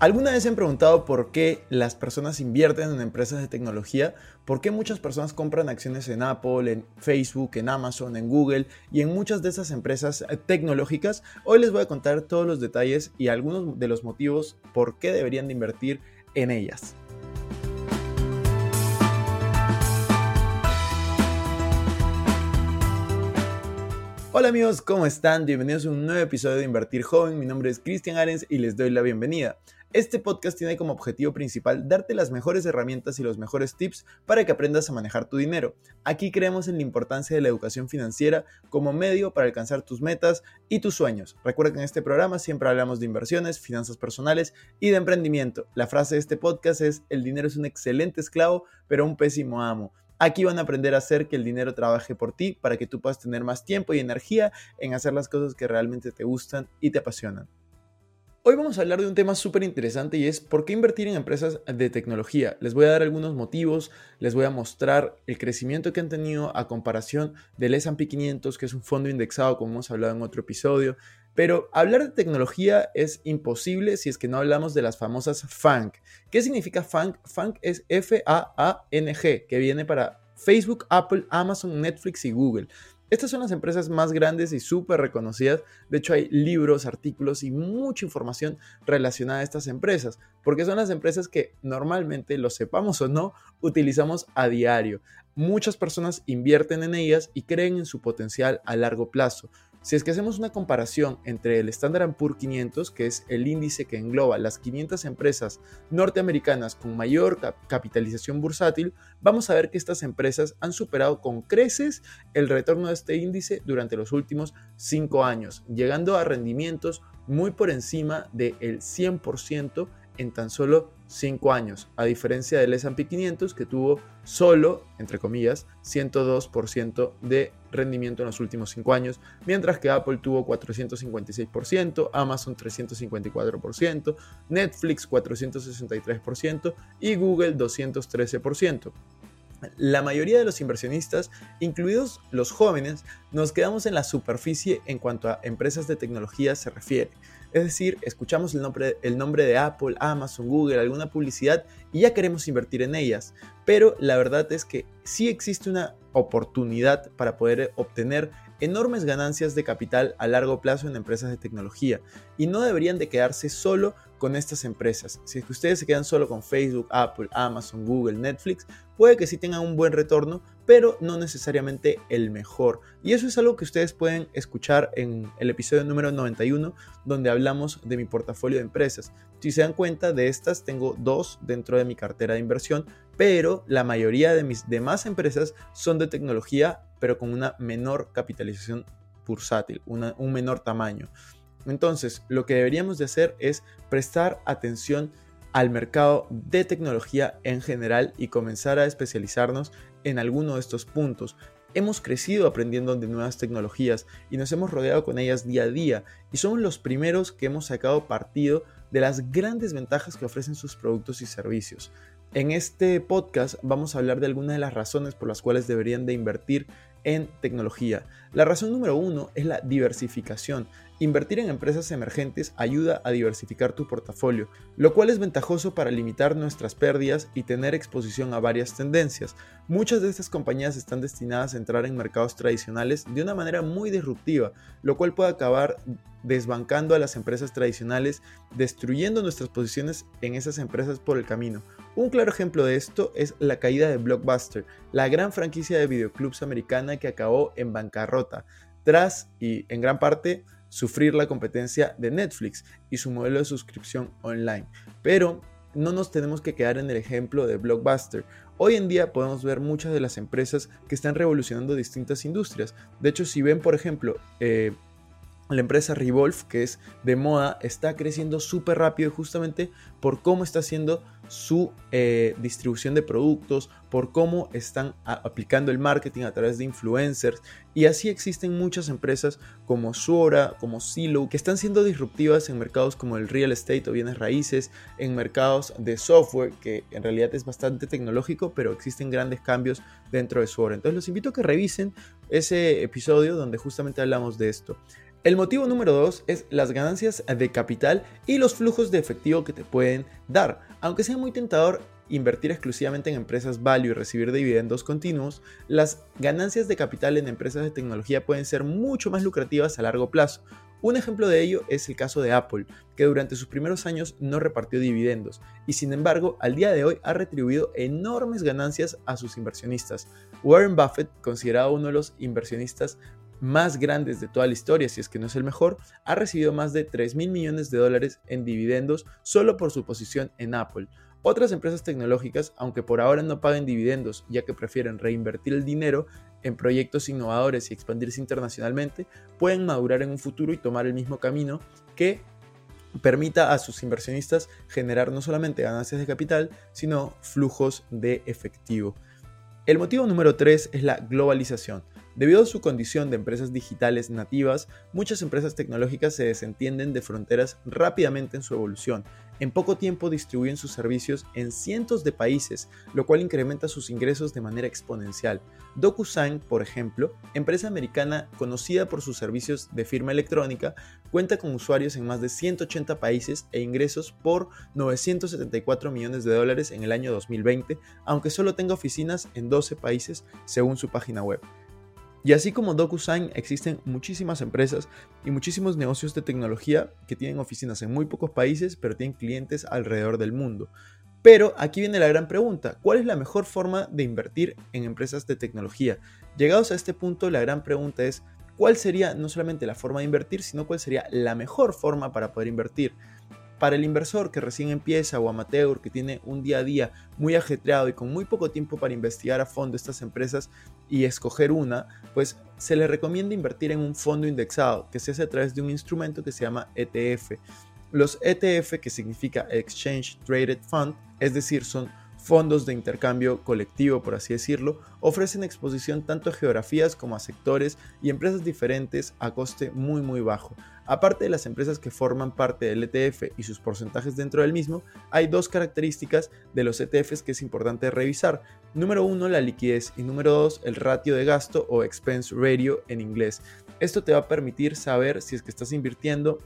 ¿Alguna vez se han preguntado por qué las personas invierten en empresas de tecnología? ¿Por qué muchas personas compran acciones en Apple, en Facebook, en Amazon, en Google y en muchas de esas empresas eh, tecnológicas? Hoy les voy a contar todos los detalles y algunos de los motivos por qué deberían de invertir en ellas. Hola amigos, ¿cómo están? Bienvenidos a un nuevo episodio de Invertir Joven. Mi nombre es Cristian Arens y les doy la bienvenida. Este podcast tiene como objetivo principal darte las mejores herramientas y los mejores tips para que aprendas a manejar tu dinero. Aquí creemos en la importancia de la educación financiera como medio para alcanzar tus metas y tus sueños. Recuerda que en este programa siempre hablamos de inversiones, finanzas personales y de emprendimiento. La frase de este podcast es, el dinero es un excelente esclavo, pero un pésimo amo. Aquí van a aprender a hacer que el dinero trabaje por ti para que tú puedas tener más tiempo y energía en hacer las cosas que realmente te gustan y te apasionan. Hoy vamos a hablar de un tema súper interesante y es por qué invertir en empresas de tecnología. Les voy a dar algunos motivos, les voy a mostrar el crecimiento que han tenido a comparación del S&P 500, que es un fondo indexado como hemos hablado en otro episodio. Pero hablar de tecnología es imposible si es que no hablamos de las famosas FANG. ¿Qué significa FANG? FANG es F-A-A-N-G, que viene para Facebook, Apple, Amazon, Netflix y Google. Estas son las empresas más grandes y súper reconocidas. De hecho, hay libros, artículos y mucha información relacionada a estas empresas, porque son las empresas que normalmente, lo sepamos o no, utilizamos a diario. Muchas personas invierten en ellas y creen en su potencial a largo plazo. Si es que hacemos una comparación entre el Standard Poor's 500, que es el índice que engloba las 500 empresas norteamericanas con mayor capitalización bursátil, vamos a ver que estas empresas han superado con creces el retorno de este índice durante los últimos 5 años, llegando a rendimientos muy por encima del 100% en tan solo 5 años, a diferencia del S&P 500 que tuvo solo, entre comillas, 102% de rendimiento en los últimos 5 años, mientras que Apple tuvo 456%, Amazon 354%, Netflix 463% y Google 213% la mayoría de los inversionistas, incluidos los jóvenes, nos quedamos en la superficie en cuanto a empresas de tecnología se refiere. Es decir, escuchamos el nombre, de Apple, Amazon, Google, alguna publicidad y ya queremos invertir en ellas. Pero la verdad es que sí existe una oportunidad para poder obtener enormes ganancias de capital a largo plazo en empresas de tecnología y no deberían de quedarse solo con estas empresas. Si es que ustedes se quedan solo con Facebook, Apple, Amazon, Google, Netflix, puede que sí tengan un buen retorno, pero no necesariamente el mejor. Y eso es algo que ustedes pueden escuchar en el episodio número 91, donde hablamos de mi portafolio de empresas. Si se dan cuenta, de estas tengo dos dentro de mi cartera de inversión, pero la mayoría de mis demás empresas son de tecnología, pero con una menor capitalización bursátil, un menor tamaño. Entonces, lo que deberíamos de hacer es prestar atención al mercado de tecnología en general y comenzar a especializarnos en alguno de estos puntos. Hemos crecido aprendiendo de nuevas tecnologías y nos hemos rodeado con ellas día a día y somos los primeros que hemos sacado partido de las grandes ventajas que ofrecen sus productos y servicios. En este podcast vamos a hablar de algunas de las razones por las cuales deberían de invertir en tecnología. La razón número uno es la diversificación. Invertir en empresas emergentes ayuda a diversificar tu portafolio, lo cual es ventajoso para limitar nuestras pérdidas y tener exposición a varias tendencias. Muchas de estas compañías están destinadas a entrar en mercados tradicionales de una manera muy disruptiva, lo cual puede acabar desbancando a las empresas tradicionales, destruyendo nuestras posiciones en esas empresas por el camino. Un claro ejemplo de esto es la caída de Blockbuster, la gran franquicia de videoclubs americana que acabó en bancarrota, tras y en gran parte sufrir la competencia de Netflix y su modelo de suscripción online. Pero no nos tenemos que quedar en el ejemplo de Blockbuster. Hoy en día podemos ver muchas de las empresas que están revolucionando distintas industrias. De hecho, si ven, por ejemplo, eh, la empresa Revolve, que es de moda, está creciendo súper rápido justamente por cómo está haciendo su eh, distribución de productos, por cómo están aplicando el marketing a través de influencers. Y así existen muchas empresas como Suora, como Silo, que están siendo disruptivas en mercados como el real estate o bienes raíces, en mercados de software, que en realidad es bastante tecnológico, pero existen grandes cambios dentro de Suora. Entonces los invito a que revisen ese episodio donde justamente hablamos de esto. El motivo número dos es las ganancias de capital y los flujos de efectivo que te pueden dar. Aunque sea muy tentador invertir exclusivamente en empresas value y recibir dividendos continuos, las ganancias de capital en empresas de tecnología pueden ser mucho más lucrativas a largo plazo. Un ejemplo de ello es el caso de Apple, que durante sus primeros años no repartió dividendos y sin embargo al día de hoy ha retribuido enormes ganancias a sus inversionistas. Warren Buffett, considerado uno de los inversionistas más grandes de toda la historia, si es que no es el mejor, ha recibido más de 3 mil millones de dólares en dividendos solo por su posición en Apple. Otras empresas tecnológicas, aunque por ahora no paguen dividendos ya que prefieren reinvertir el dinero en proyectos innovadores y expandirse internacionalmente, pueden madurar en un futuro y tomar el mismo camino que permita a sus inversionistas generar no solamente ganancias de capital, sino flujos de efectivo. El motivo número 3 es la globalización. Debido a su condición de empresas digitales nativas, muchas empresas tecnológicas se desentienden de fronteras rápidamente en su evolución. En poco tiempo distribuyen sus servicios en cientos de países, lo cual incrementa sus ingresos de manera exponencial. DocuSign, por ejemplo, empresa americana conocida por sus servicios de firma electrónica, cuenta con usuarios en más de 180 países e ingresos por 974 millones de dólares en el año 2020, aunque solo tenga oficinas en 12 países según su página web. Y así como DocuSign, existen muchísimas empresas y muchísimos negocios de tecnología que tienen oficinas en muy pocos países, pero tienen clientes alrededor del mundo. Pero aquí viene la gran pregunta, ¿cuál es la mejor forma de invertir en empresas de tecnología? Llegados a este punto, la gran pregunta es, ¿cuál sería no solamente la forma de invertir, sino cuál sería la mejor forma para poder invertir? Para el inversor que recién empieza o amateur, que tiene un día a día muy ajetreado y con muy poco tiempo para investigar a fondo estas empresas y escoger una, pues se le recomienda invertir en un fondo indexado que se hace a través de un instrumento que se llama ETF. Los ETF, que significa Exchange Traded Fund, es decir, son fondos de intercambio colectivo, por así decirlo, ofrecen exposición tanto a geografías como a sectores y empresas diferentes a coste muy muy bajo. Aparte de las empresas que forman parte del ETF y sus porcentajes dentro del mismo, hay dos características de los ETFs que es importante revisar. Número uno, la liquidez y número dos, el ratio de gasto o expense ratio en inglés. Esto te va a permitir saber si es que estás invirtiendo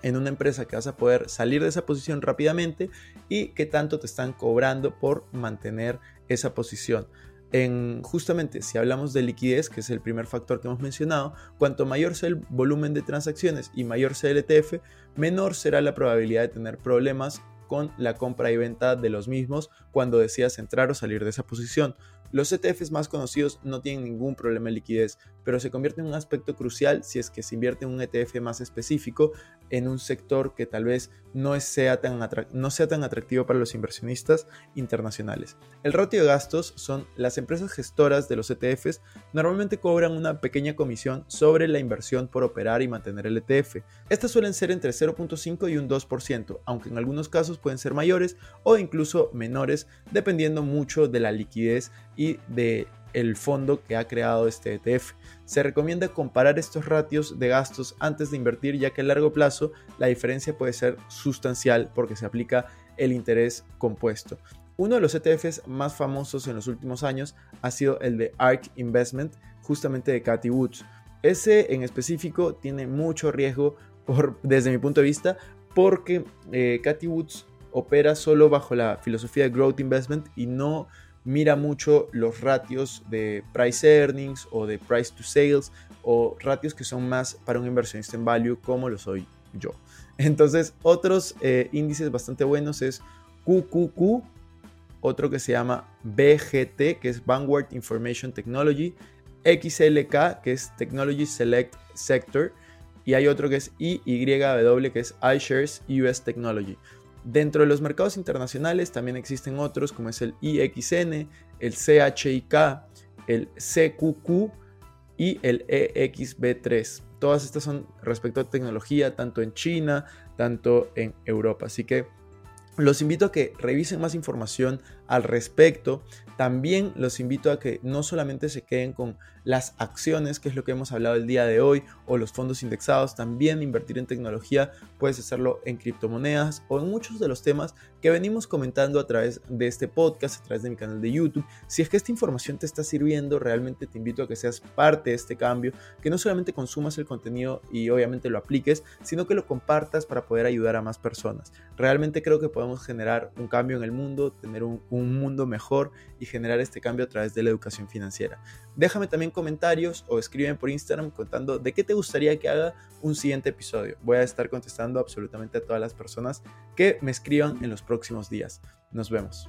en una empresa que vas a poder salir de esa posición rápidamente y qué tanto te están cobrando por mantener esa posición. En, justamente si hablamos de liquidez, que es el primer factor que hemos mencionado, cuanto mayor sea el volumen de transacciones y mayor sea el ETF, menor será la probabilidad de tener problemas con la compra y venta de los mismos cuando decidas entrar o salir de esa posición. Los ETFs más conocidos no tienen ningún problema de liquidez, pero se convierte en un aspecto crucial si es que se invierte en un ETF más específico en un sector que tal vez no sea tan, no sea tan atractivo para los inversionistas internacionales. El ratio de gastos son las empresas gestoras de los ETFs normalmente cobran una pequeña comisión sobre la inversión por operar y mantener el ETF. Estas suelen ser entre 0.5 y un 2%, aunque en algunos casos pueden ser mayores o incluso menores dependiendo mucho de la liquidez y de el fondo que ha creado este ETF. Se recomienda comparar estos ratios de gastos antes de invertir ya que a largo plazo la diferencia puede ser sustancial porque se aplica el interés compuesto. Uno de los ETFs más famosos en los últimos años ha sido el de ARK Investment, justamente de Cathy Woods. Ese en específico tiene mucho riesgo por, desde mi punto de vista porque eh, Cathy Woods opera solo bajo la filosofía de Growth Investment y no mira mucho los ratios de price earnings o de price to sales o ratios que son más para un inversionista en value como lo soy yo. Entonces, otros eh, índices bastante buenos es QQQ, otro que se llama BGT, que es Vanguard Information Technology, XLK, que es Technology Select Sector, y hay otro que es IYW, que es iShares US Technology. Dentro de los mercados internacionales también existen otros como es el IXN, el CHIK, el CQQ y el EXB3. Todas estas son respecto a tecnología, tanto en China, tanto en Europa. Así que los invito a que revisen más información al respecto. También los invito a que no solamente se queden con las acciones, que es lo que hemos hablado el día de hoy, o los fondos indexados, también invertir en tecnología, puedes hacerlo en criptomonedas o en muchos de los temas que venimos comentando a través de este podcast, a través de mi canal de YouTube. Si es que esta información te está sirviendo, realmente te invito a que seas parte de este cambio, que no solamente consumas el contenido y obviamente lo apliques, sino que lo compartas para poder ayudar a más personas. Realmente creo que podemos generar un cambio en el mundo, tener un, un mundo mejor y generar este cambio a través de la educación financiera. Déjame también comentarios o escribe por Instagram contando de qué te gustaría que haga un siguiente episodio. Voy a estar contestando absolutamente a todas las personas que me escriban en los próximos días. Nos vemos.